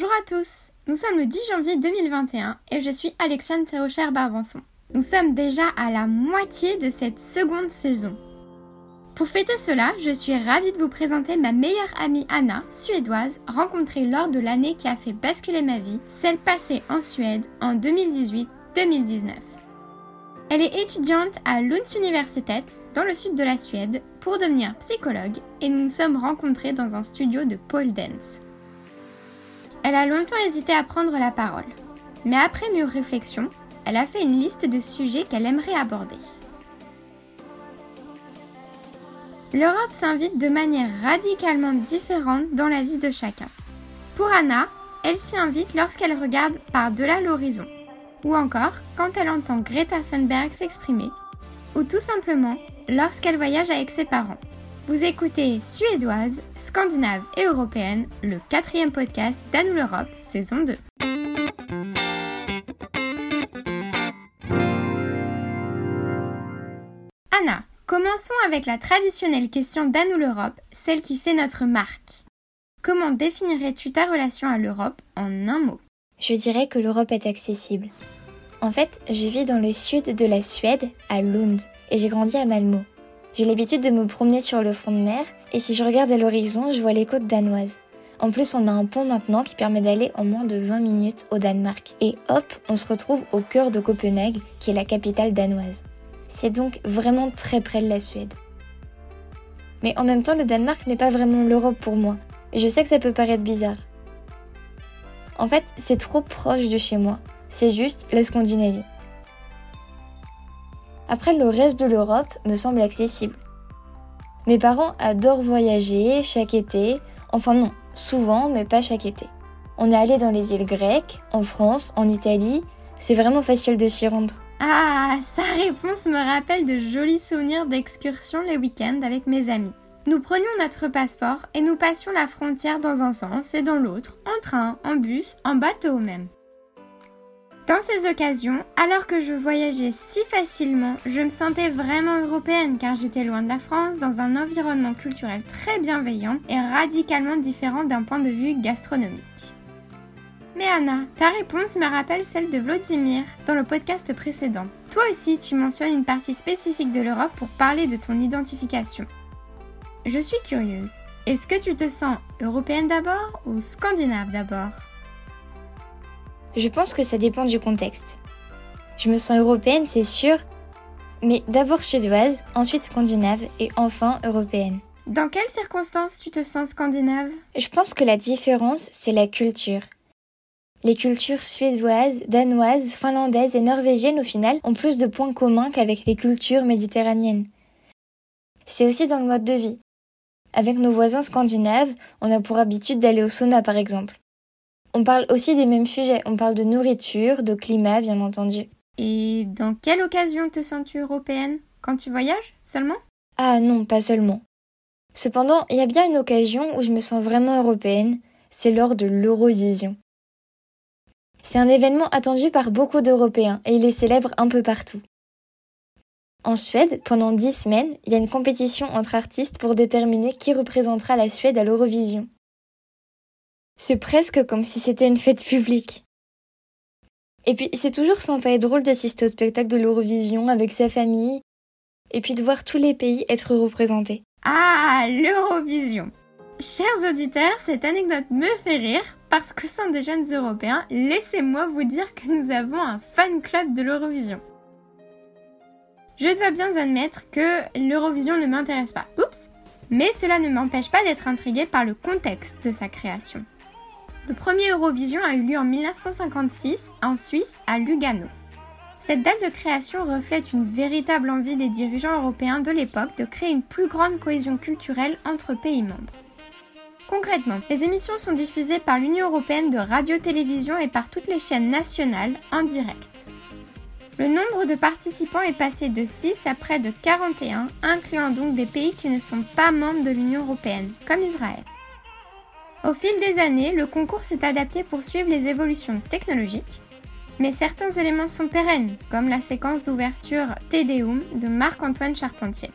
Bonjour à tous Nous sommes le 10 janvier 2021 et je suis Alexandre Terrocher Barbanson. Nous sommes déjà à la moitié de cette seconde saison. Pour fêter cela, je suis ravie de vous présenter ma meilleure amie Anna, suédoise, rencontrée lors de l'année qui a fait basculer ma vie, celle passée en Suède en 2018-2019. Elle est étudiante à Lunds Universitet, dans le sud de la Suède, pour devenir psychologue et nous nous sommes rencontrés dans un studio de pole dance. Elle a longtemps hésité à prendre la parole, mais après mûre réflexion, elle a fait une liste de sujets qu'elle aimerait aborder. L'Europe s'invite de manière radicalement différente dans la vie de chacun. Pour Anna, elle s'y invite lorsqu'elle regarde par-delà l'horizon, ou encore quand elle entend Greta Thunberg s'exprimer, ou tout simplement lorsqu'elle voyage avec ses parents. Vous écoutez Suédoise, Scandinave et Européenne, le quatrième podcast d'Anou l'Europe, saison 2. Anna, commençons avec la traditionnelle question d'Anou l'Europe, celle qui fait notre marque. Comment définirais-tu ta relation à l'Europe en un mot? Je dirais que l'Europe est accessible. En fait, je vis dans le sud de la Suède, à Lund, et j'ai grandi à Malmö. J'ai l'habitude de me promener sur le front de mer et si je regarde à l'horizon, je vois les côtes danoises. En plus, on a un pont maintenant qui permet d'aller en moins de 20 minutes au Danemark. Et hop, on se retrouve au cœur de Copenhague, qui est la capitale danoise. C'est donc vraiment très près de la Suède. Mais en même temps, le Danemark n'est pas vraiment l'Europe pour moi. Je sais que ça peut paraître bizarre. En fait, c'est trop proche de chez moi. C'est juste la Scandinavie. Après, le reste de l'Europe me semble accessible. Mes parents adorent voyager chaque été, enfin non, souvent, mais pas chaque été. On est allé dans les îles grecques, en France, en Italie, c'est vraiment facile de s'y rendre. Ah, sa réponse me rappelle de jolis souvenirs d'excursions les week-ends avec mes amis. Nous prenions notre passeport et nous passions la frontière dans un sens et dans l'autre, en train, en bus, en bateau même. Dans ces occasions, alors que je voyageais si facilement, je me sentais vraiment européenne car j'étais loin de la France dans un environnement culturel très bienveillant et radicalement différent d'un point de vue gastronomique. Mais Anna, ta réponse me rappelle celle de Vladimir dans le podcast précédent. Toi aussi, tu mentionnes une partie spécifique de l'Europe pour parler de ton identification. Je suis curieuse. Est-ce que tu te sens européenne d'abord ou scandinave d'abord? Je pense que ça dépend du contexte. Je me sens européenne, c'est sûr, mais d'abord suédoise, ensuite scandinave et enfin européenne. Dans quelles circonstances tu te sens scandinave? Je pense que la différence, c'est la culture. Les cultures suédoises, danoises, finlandaises et norvégiennes au final ont plus de points communs qu'avec les cultures méditerranéennes. C'est aussi dans le mode de vie. Avec nos voisins scandinaves, on a pour habitude d'aller au sauna par exemple. On parle aussi des mêmes sujets. On parle de nourriture, de climat, bien entendu. Et dans quelle occasion te sens-tu européenne? Quand tu voyages? Seulement? Ah non, pas seulement. Cependant, il y a bien une occasion où je me sens vraiment européenne, c'est lors de l'Eurovision. C'est un événement attendu par beaucoup d'Européens et il est célèbre un peu partout. En Suède, pendant dix semaines, il y a une compétition entre artistes pour déterminer qui représentera la Suède à l'Eurovision. C'est presque comme si c'était une fête publique. Et puis c'est toujours sympa et drôle d'assister au spectacle de l'Eurovision avec sa famille, et puis de voir tous les pays être représentés. Ah, l'Eurovision Chers auditeurs, cette anecdote me fait rire parce qu'au sein des jeunes européens, laissez-moi vous dire que nous avons un fan club de l'Eurovision. Je dois bien admettre que l'Eurovision ne m'intéresse pas. Oups Mais cela ne m'empêche pas d'être intriguée par le contexte de sa création. Le premier Eurovision a eu lieu en 1956 en Suisse, à Lugano. Cette date de création reflète une véritable envie des dirigeants européens de l'époque de créer une plus grande cohésion culturelle entre pays membres. Concrètement, les émissions sont diffusées par l'Union européenne de radio-télévision et par toutes les chaînes nationales en direct. Le nombre de participants est passé de 6 à près de 41, incluant donc des pays qui ne sont pas membres de l'Union européenne, comme Israël. Au fil des années, le concours s'est adapté pour suivre les évolutions technologiques, mais certains éléments sont pérennes, comme la séquence d'ouverture Te Deum de Marc-Antoine Charpentier.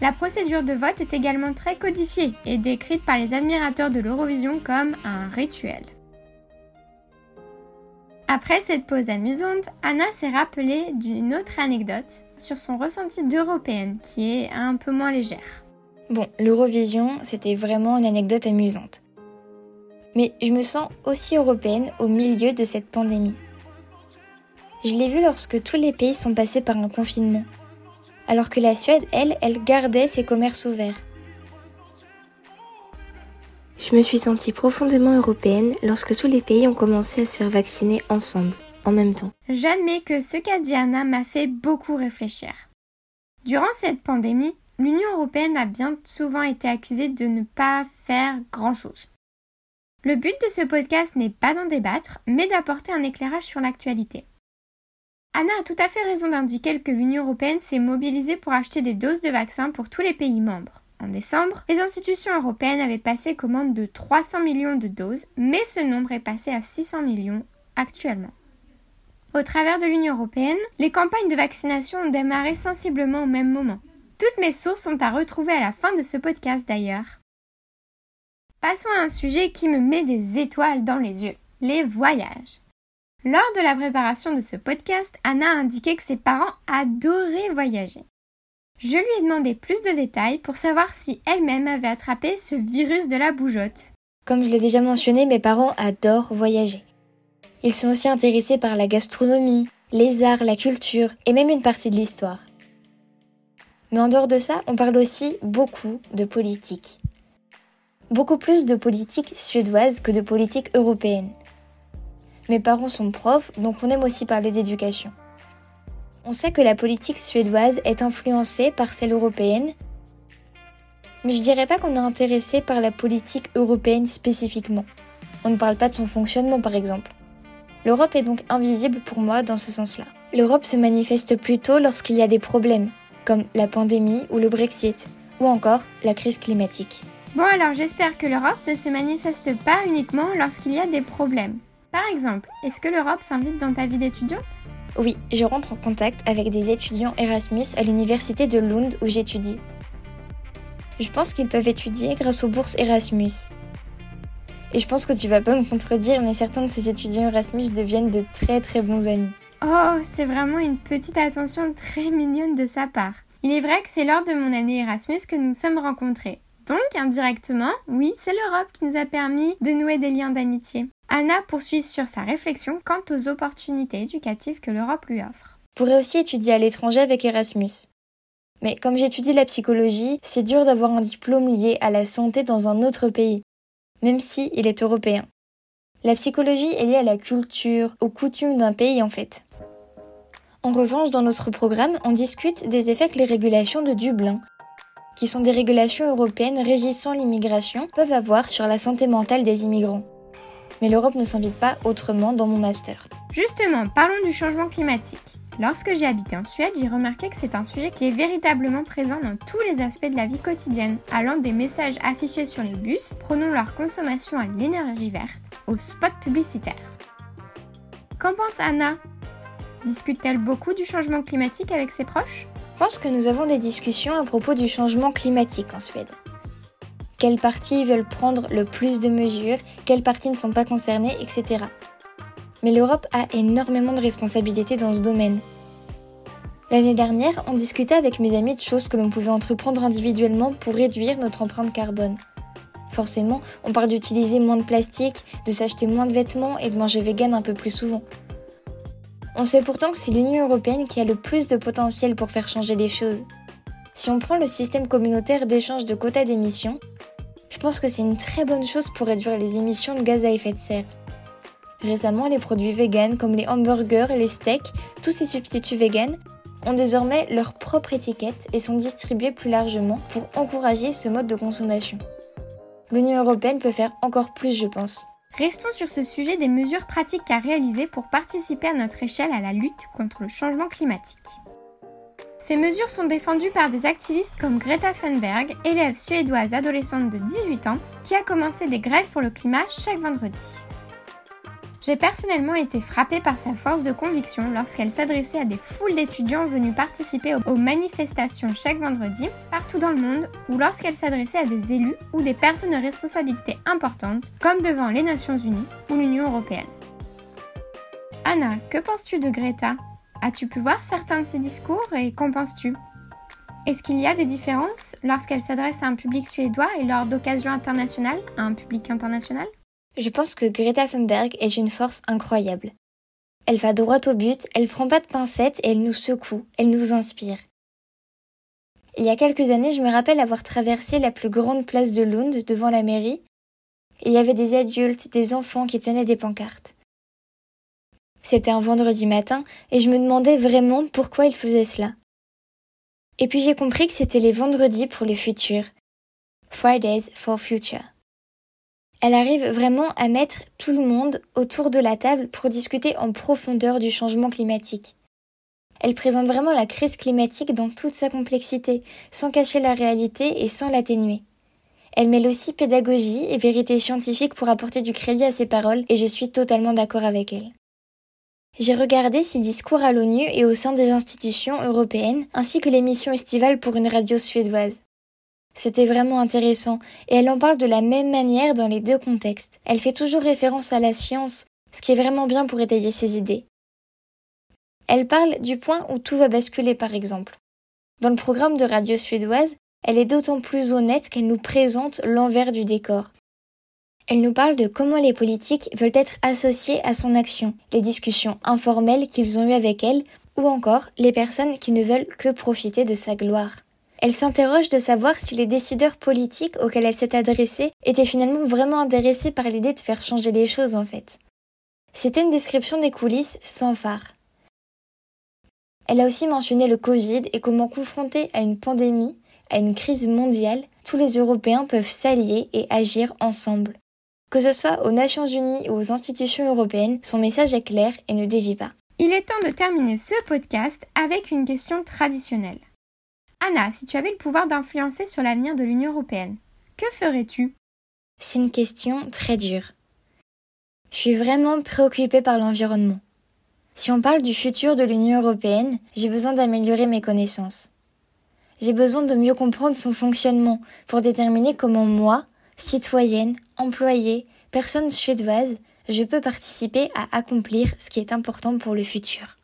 La procédure de vote est également très codifiée et décrite par les admirateurs de l'Eurovision comme un rituel. Après cette pause amusante, Anna s'est rappelée d'une autre anecdote sur son ressenti d'européenne qui est un peu moins légère. Bon, l'Eurovision, c'était vraiment une anecdote amusante. Mais je me sens aussi européenne au milieu de cette pandémie. Je l'ai vu lorsque tous les pays sont passés par un confinement, alors que la Suède, elle, elle gardait ses commerces ouverts. Je me suis sentie profondément européenne lorsque tous les pays ont commencé à se faire vacciner ensemble, en même temps. J'admets que ce qu'a dit Anna m'a fait beaucoup réfléchir. Durant cette pandémie, l'Union européenne a bien souvent été accusée de ne pas faire grand-chose. Le but de ce podcast n'est pas d'en débattre, mais d'apporter un éclairage sur l'actualité. Anna a tout à fait raison d'indiquer que l'Union européenne s'est mobilisée pour acheter des doses de vaccins pour tous les pays membres. En décembre, les institutions européennes avaient passé commande de 300 millions de doses, mais ce nombre est passé à 600 millions actuellement. Au travers de l'Union européenne, les campagnes de vaccination ont démarré sensiblement au même moment. Toutes mes sources sont à retrouver à la fin de ce podcast d'ailleurs. Passons à un sujet qui me met des étoiles dans les yeux, les voyages. Lors de la préparation de ce podcast, Anna a indiqué que ses parents adoraient voyager. Je lui ai demandé plus de détails pour savoir si elle-même avait attrapé ce virus de la bougeotte. Comme je l'ai déjà mentionné, mes parents adorent voyager. Ils sont aussi intéressés par la gastronomie, les arts, la culture et même une partie de l'histoire. Mais en dehors de ça, on parle aussi beaucoup de politique. Beaucoup plus de politique suédoise que de politique européenne. Mes parents sont profs, donc on aime aussi parler d'éducation. On sait que la politique suédoise est influencée par celle européenne, mais je dirais pas qu'on est intéressé par la politique européenne spécifiquement. On ne parle pas de son fonctionnement par exemple. L'Europe est donc invisible pour moi dans ce sens-là. L'Europe se manifeste plutôt lorsqu'il y a des problèmes, comme la pandémie ou le Brexit, ou encore la crise climatique. Bon alors j'espère que l'Europe ne se manifeste pas uniquement lorsqu'il y a des problèmes. Par exemple, est-ce que l'Europe s'invite dans ta vie d'étudiante Oui, je rentre en contact avec des étudiants Erasmus à l'université de Lund où j'étudie. Je pense qu'ils peuvent étudier grâce aux bourses Erasmus. Et je pense que tu vas pas me contredire, mais certains de ces étudiants Erasmus deviennent de très très bons amis. Oh, c'est vraiment une petite attention très mignonne de sa part. Il est vrai que c'est lors de mon année Erasmus que nous nous sommes rencontrés. Donc, indirectement, oui, c'est l'Europe qui nous a permis de nouer des liens d'amitié. Anna poursuit sur sa réflexion quant aux opportunités éducatives que l'Europe lui offre. Je pourrais aussi étudier à l'étranger avec Erasmus. Mais comme j'étudie la psychologie, c'est dur d'avoir un diplôme lié à la santé dans un autre pays, même si il est européen. La psychologie est liée à la culture, aux coutumes d'un pays en fait. En revanche, dans notre programme, on discute des effets que les régulations de Dublin, qui sont des régulations européennes régissant l'immigration, peuvent avoir sur la santé mentale des immigrants mais l'Europe ne s'invite pas autrement dans mon master. Justement, parlons du changement climatique. Lorsque j'ai habité en Suède, j'ai remarqué que c'est un sujet qui est véritablement présent dans tous les aspects de la vie quotidienne, allant des messages affichés sur les bus, prenant leur consommation à l'énergie verte, aux spots publicitaires. Qu'en pense Anna? Discute-t-elle beaucoup du changement climatique avec ses proches? Je pense que nous avons des discussions à propos du changement climatique en Suède. Quelles parties veulent prendre le plus de mesures, quelles parties ne sont pas concernées, etc. Mais l'Europe a énormément de responsabilités dans ce domaine. L'année dernière, on discutait avec mes amis de choses que l'on pouvait entreprendre individuellement pour réduire notre empreinte carbone. Forcément, on parle d'utiliser moins de plastique, de s'acheter moins de vêtements et de manger vegan un peu plus souvent. On sait pourtant que c'est l'Union européenne qui a le plus de potentiel pour faire changer les choses. Si on prend le système communautaire d'échange de quotas d'émissions, je pense que c'est une très bonne chose pour réduire les émissions de gaz à effet de serre. Récemment, les produits véganes comme les hamburgers et les steaks, tous ces substituts véganes, ont désormais leur propre étiquette et sont distribués plus largement pour encourager ce mode de consommation. L'Union européenne peut faire encore plus, je pense. Restons sur ce sujet des mesures pratiques à réaliser pour participer à notre échelle à la lutte contre le changement climatique. Ces mesures sont défendues par des activistes comme Greta Thunberg, élève suédoise adolescente de 18 ans, qui a commencé des grèves pour le climat chaque vendredi. J'ai personnellement été frappée par sa force de conviction lorsqu'elle s'adressait à des foules d'étudiants venus participer aux manifestations chaque vendredi partout dans le monde ou lorsqu'elle s'adressait à des élus ou des personnes de responsabilité importantes comme devant les Nations Unies ou l'Union Européenne. Anna, que penses-tu de Greta? As-tu pu voir certains de ses discours et qu'en penses-tu? Est-ce qu'il y a des différences lorsqu'elle s'adresse à un public suédois et lors d'occasions internationales à un public international? Je pense que Greta Thunberg est une force incroyable. Elle va droit au but, elle prend pas de pincettes et elle nous secoue, elle nous inspire. Il y a quelques années, je me rappelle avoir traversé la plus grande place de Lund devant la mairie. il y avait des adultes, des enfants qui tenaient des pancartes. C'était un vendredi matin et je me demandais vraiment pourquoi il faisait cela. Et puis j'ai compris que c'était les vendredis pour le futur. Fridays for Future. Elle arrive vraiment à mettre tout le monde autour de la table pour discuter en profondeur du changement climatique. Elle présente vraiment la crise climatique dans toute sa complexité, sans cacher la réalité et sans l'atténuer. Elle mêle aussi pédagogie et vérité scientifique pour apporter du crédit à ses paroles et je suis totalement d'accord avec elle. J'ai regardé ses discours à l'ONU et au sein des institutions européennes, ainsi que l'émission estivale pour une radio suédoise. C'était vraiment intéressant, et elle en parle de la même manière dans les deux contextes. Elle fait toujours référence à la science, ce qui est vraiment bien pour étayer ses idées. Elle parle du point où tout va basculer par exemple. Dans le programme de radio suédoise, elle est d'autant plus honnête qu'elle nous présente l'envers du décor. Elle nous parle de comment les politiques veulent être associés à son action, les discussions informelles qu'ils ont eues avec elle, ou encore les personnes qui ne veulent que profiter de sa gloire. Elle s'interroge de savoir si les décideurs politiques auxquels elle s'est adressée étaient finalement vraiment intéressés par l'idée de faire changer les choses en fait. C'était une description des coulisses sans phare. Elle a aussi mentionné le Covid et comment confronté à une pandémie, à une crise mondiale, tous les Européens peuvent s'allier et agir ensemble. Que ce soit aux Nations Unies ou aux institutions européennes, son message est clair et ne dévie pas. Il est temps de terminer ce podcast avec une question traditionnelle. Anna, si tu avais le pouvoir d'influencer sur l'avenir de l'Union européenne, que ferais-tu? C'est une question très dure. Je suis vraiment préoccupée par l'environnement. Si on parle du futur de l'Union européenne, j'ai besoin d'améliorer mes connaissances. J'ai besoin de mieux comprendre son fonctionnement pour déterminer comment moi, citoyenne, employée, personne suédoise, je peux participer à accomplir ce qui est important pour le futur.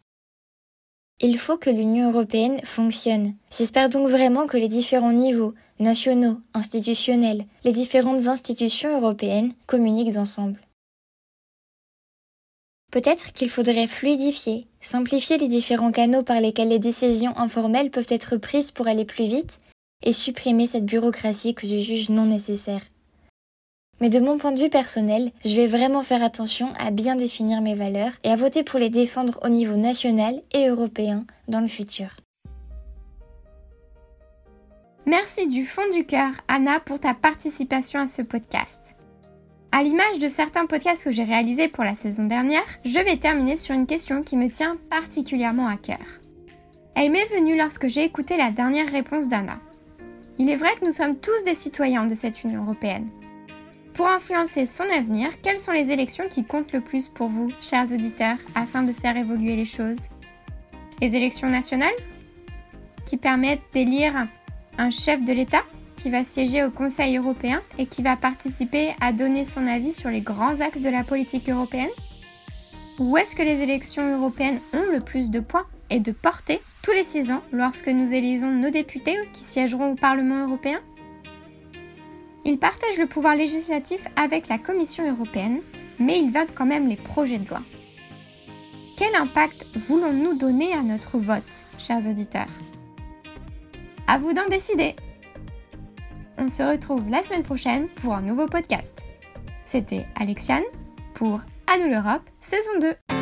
Il faut que l'Union européenne fonctionne. J'espère donc vraiment que les différents niveaux, nationaux, institutionnels, les différentes institutions européennes communiquent ensemble. Peut-être qu'il faudrait fluidifier, simplifier les différents canaux par lesquels les décisions informelles peuvent être prises pour aller plus vite et supprimer cette bureaucratie que je juge non nécessaire. Mais de mon point de vue personnel, je vais vraiment faire attention à bien définir mes valeurs et à voter pour les défendre au niveau national et européen dans le futur. Merci du fond du cœur, Anna, pour ta participation à ce podcast. À l'image de certains podcasts que j'ai réalisés pour la saison dernière, je vais terminer sur une question qui me tient particulièrement à cœur. Elle m'est venue lorsque j'ai écouté la dernière réponse d'Anna. Il est vrai que nous sommes tous des citoyens de cette Union européenne. Pour influencer son avenir, quelles sont les élections qui comptent le plus pour vous, chers auditeurs, afin de faire évoluer les choses? Les élections nationales Qui permettent d'élire un chef de l'État qui va siéger au Conseil européen et qui va participer à donner son avis sur les grands axes de la politique européenne? Ou est-ce que les élections européennes ont le plus de poids et de portée tous les six ans lorsque nous élisons nos députés qui siégeront au Parlement européen? Il partage le pouvoir législatif avec la Commission européenne, mais il vote quand même les projets de loi. Quel impact voulons-nous donner à notre vote, chers auditeurs? À vous d'en décider On se retrouve la semaine prochaine pour un nouveau podcast. C'était Alexiane pour À nous l'Europe, saison 2.